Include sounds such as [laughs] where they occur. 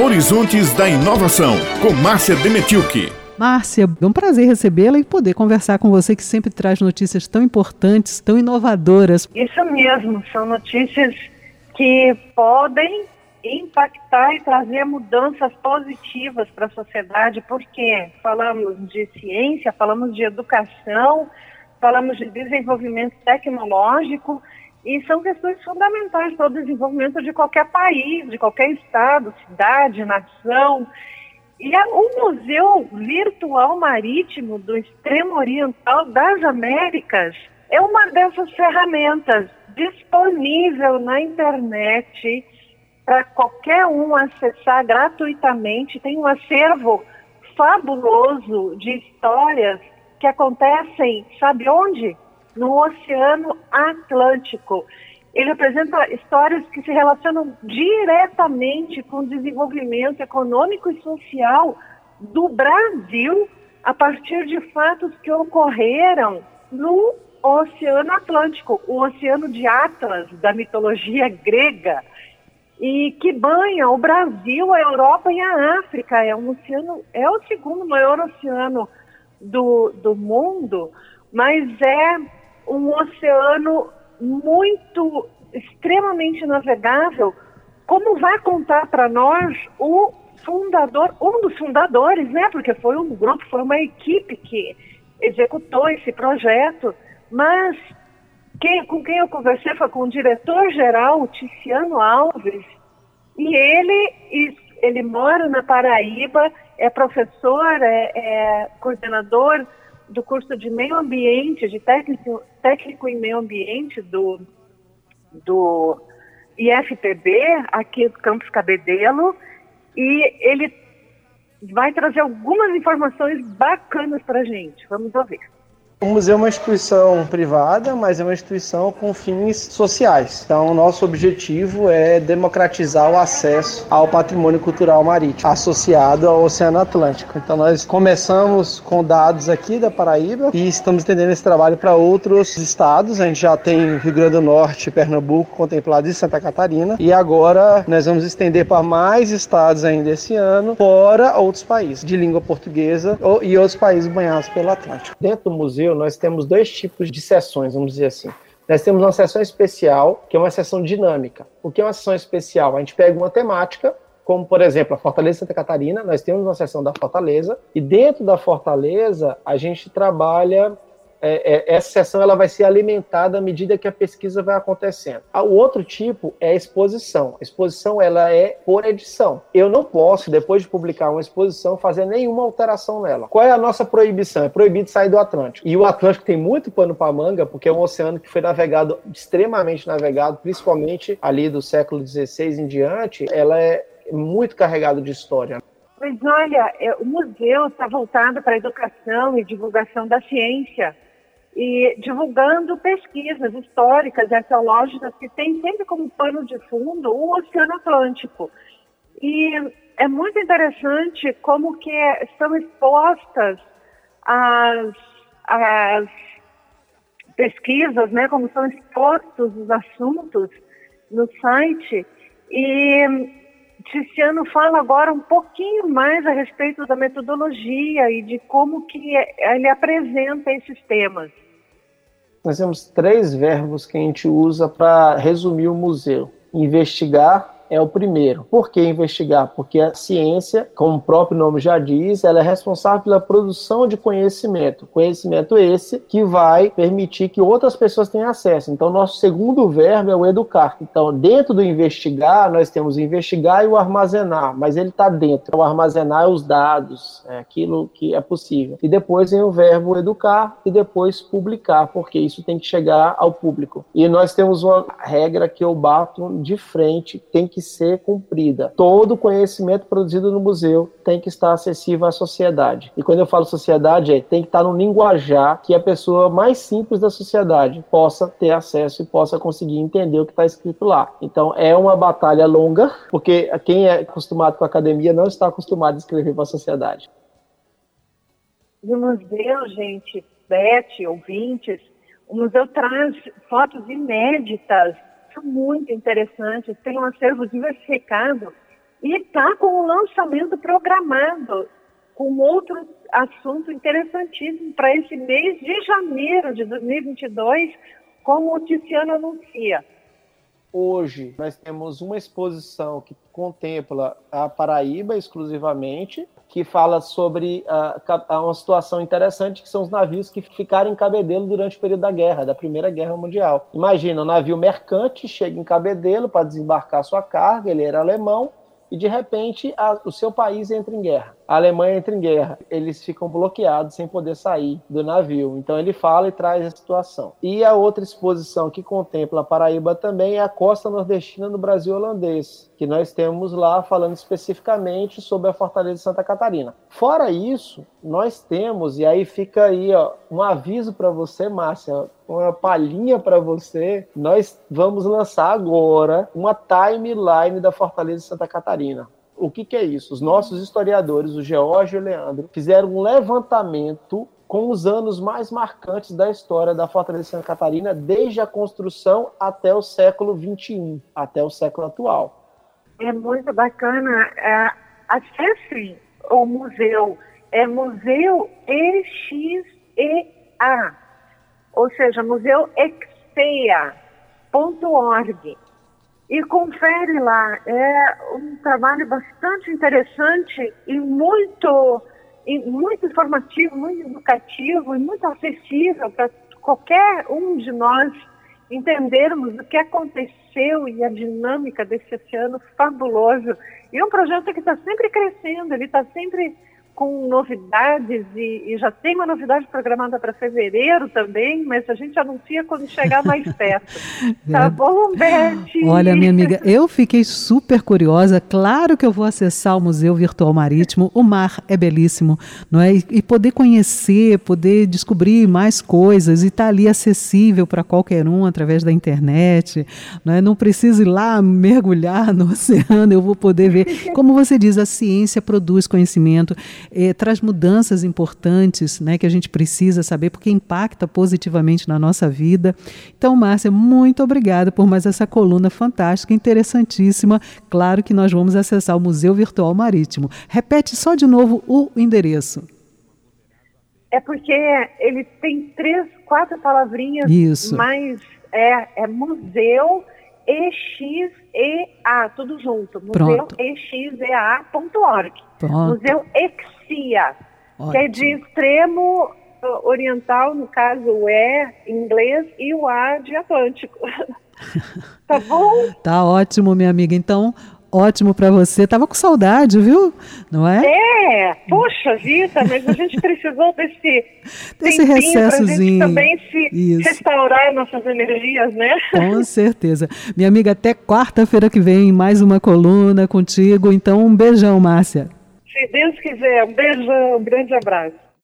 Horizontes da Inovação, com Márcia Demetilke. Márcia, é um prazer recebê-la e poder conversar com você que sempre traz notícias tão importantes, tão inovadoras. Isso mesmo, são notícias que podem impactar e trazer mudanças positivas para a sociedade, porque falamos de ciência, falamos de educação, falamos de desenvolvimento tecnológico e são questões fundamentais para o desenvolvimento de qualquer país, de qualquer estado, cidade, nação. E o Museu Virtual Marítimo do Extremo Oriental das Américas é uma dessas ferramentas disponível na internet para qualquer um acessar gratuitamente. Tem um acervo fabuloso de histórias que acontecem, sabe onde? No Oceano Atlântico. Ele apresenta histórias que se relacionam diretamente com o desenvolvimento econômico e social do Brasil a partir de fatos que ocorreram no Oceano Atlântico, o Oceano de Atlas da mitologia grega, e que banha o Brasil, a Europa e a África. É um oceano, é o segundo maior oceano do, do mundo, mas é um oceano muito extremamente navegável, como vai contar para nós o fundador, um dos fundadores, né? Porque foi um grupo, foi uma equipe que executou esse projeto, mas quem, com quem eu conversei foi com o diretor-geral, Ticiano Alves, e ele, ele mora na Paraíba, é professor, é, é coordenador do curso de meio ambiente, de técnico, técnico em meio ambiente do, do IFPB, aqui do Campus Cabedelo, e ele vai trazer algumas informações bacanas para a gente. Vamos ouvir. O museu é uma instituição privada, mas é uma instituição com fins sociais. Então, nosso objetivo é democratizar o acesso ao patrimônio cultural marítimo associado ao Oceano Atlântico. Então, nós começamos com dados aqui da Paraíba e estamos estendendo esse trabalho para outros estados. A gente já tem Rio Grande do Norte, Pernambuco contemplado e Santa Catarina. E agora nós vamos estender para mais estados ainda esse ano, fora outros países de língua portuguesa e outros países banhados pelo Atlântico. Dentro do museu museu, nós temos dois tipos de sessões, vamos dizer assim. Nós temos uma sessão especial, que é uma sessão dinâmica. O que é uma sessão especial? A gente pega uma temática, como por exemplo a Fortaleza Santa Catarina, nós temos uma sessão da Fortaleza, e dentro da Fortaleza a gente trabalha é, é, essa sessão ela vai ser alimentada à medida que a pesquisa vai acontecendo. Ah, o outro tipo é a exposição. A exposição ela é por edição. Eu não posso, depois de publicar uma exposição, fazer nenhuma alteração nela. Qual é a nossa proibição? É proibido sair do Atlântico. E o Atlântico tem muito pano para manga, porque é um oceano que foi navegado, extremamente navegado, principalmente ali do século XVI em diante. Ela é muito carregado de história. Mas olha, é, o museu está voltado para a educação e divulgação da ciência e divulgando pesquisas históricas e arqueológicas que têm sempre como pano de fundo o Oceano Atlântico. E é muito interessante como que são expostas as, as pesquisas, né, como são expostos os assuntos no site. E Tiziano fala agora um pouquinho mais a respeito da metodologia e de como que ele apresenta esses temas nós temos três verbos que a gente usa para resumir o museu: investigar, é o primeiro. Por que investigar? Porque a ciência, como o próprio nome já diz, ela é responsável pela produção de conhecimento. Conhecimento esse que vai permitir que outras pessoas tenham acesso. Então, nosso segundo verbo é o educar. Então, dentro do investigar, nós temos o investigar e o armazenar, mas ele está dentro. O armazenar é os dados, é aquilo que é possível. E depois vem o verbo educar e depois publicar, porque isso tem que chegar ao público. E nós temos uma regra que eu bato de frente, tem que que ser cumprida. Todo conhecimento produzido no museu tem que estar acessível à sociedade. E quando eu falo sociedade, é tem que estar no linguajar que a pessoa mais simples da sociedade possa ter acesso e possa conseguir entender o que está escrito lá. Então é uma batalha longa, porque quem é acostumado com a academia não está acostumado a escrever para a sociedade. No museu, gente, Beth, ouvintes, o museu traz fotos inéditas muito interessantes, tem um acervo diversificado e está com o lançamento programado com outro assunto interessantíssimo para esse mês de janeiro de 2022, como o Tiziano anuncia. Hoje nós temos uma exposição que contempla a Paraíba exclusivamente, que fala sobre uh, uma situação interessante, que são os navios que ficaram em Cabedelo durante o período da guerra, da Primeira Guerra Mundial. Imagina, um navio mercante chega em Cabedelo para desembarcar sua carga, ele era alemão, e de repente a, o seu país entra em guerra. A Alemanha entra em guerra, eles ficam bloqueados sem poder sair do navio. Então ele fala e traz a situação. E a outra exposição que contempla a Paraíba também é a costa nordestina do Brasil holandês, que nós temos lá falando especificamente sobre a Fortaleza de Santa Catarina. Fora isso, nós temos, e aí fica aí ó, um aviso para você, Márcia, uma palhinha para você. Nós vamos lançar agora uma timeline da Fortaleza de Santa Catarina. O que, que é isso? Os nossos historiadores, o George e o Leandro, fizeram um levantamento com os anos mais marcantes da história da Fortaleza de Santa Catarina, desde a construção até o século XXI, até o século atual. É muito bacana. É, o museu, é Museu EXEA, ou seja, museuexpea.org. E confere lá, é um trabalho bastante interessante e muito, e muito informativo, muito educativo e muito acessível para qualquer um de nós entendermos o que aconteceu e a dinâmica desse oceano fabuloso. E é um projeto que está sempre crescendo, ele está sempre com novidades e, e, já tem uma novidade programada para fevereiro também, mas a gente anuncia quando chegar mais [laughs] perto. tá é. bom, Beth? Olha, minha amiga, eu fiquei super curiosa. Claro que eu vou acessar o Museu Virtual Marítimo. O mar é belíssimo, não é? E, e poder conhecer, poder descobrir mais coisas e estar tá ali acessível para qualquer um através da internet, não é? Não precisa ir lá mergulhar no [laughs] oceano, eu vou poder ver. Como você diz, a ciência produz conhecimento eh, traz mudanças importantes né, que a gente precisa saber, porque impacta positivamente na nossa vida. Então, Márcia, muito obrigada por mais essa coluna fantástica, interessantíssima. Claro que nós vamos acessar o Museu Virtual Marítimo. Repete só de novo o endereço. É porque ele tem três, quatro palavrinhas Isso. mais. É, é museu EXEA, tudo junto. Museuexea.org. Museu Ótimo. que é de extremo oriental, no caso o E inglês e o A de Atlântico. [laughs] tá bom? Tá ótimo, minha amiga. Então, ótimo para você. Tava com saudade, viu? Não é? É, poxa vida, mas a gente precisou desse, [laughs] desse recessozinho. também se Isso. restaurar nossas energias, né? Com certeza. Minha amiga, até quarta-feira que vem, mais uma coluna contigo. Então, um beijão, Márcia. Se Deus quiser, um beijão, um grande abraço.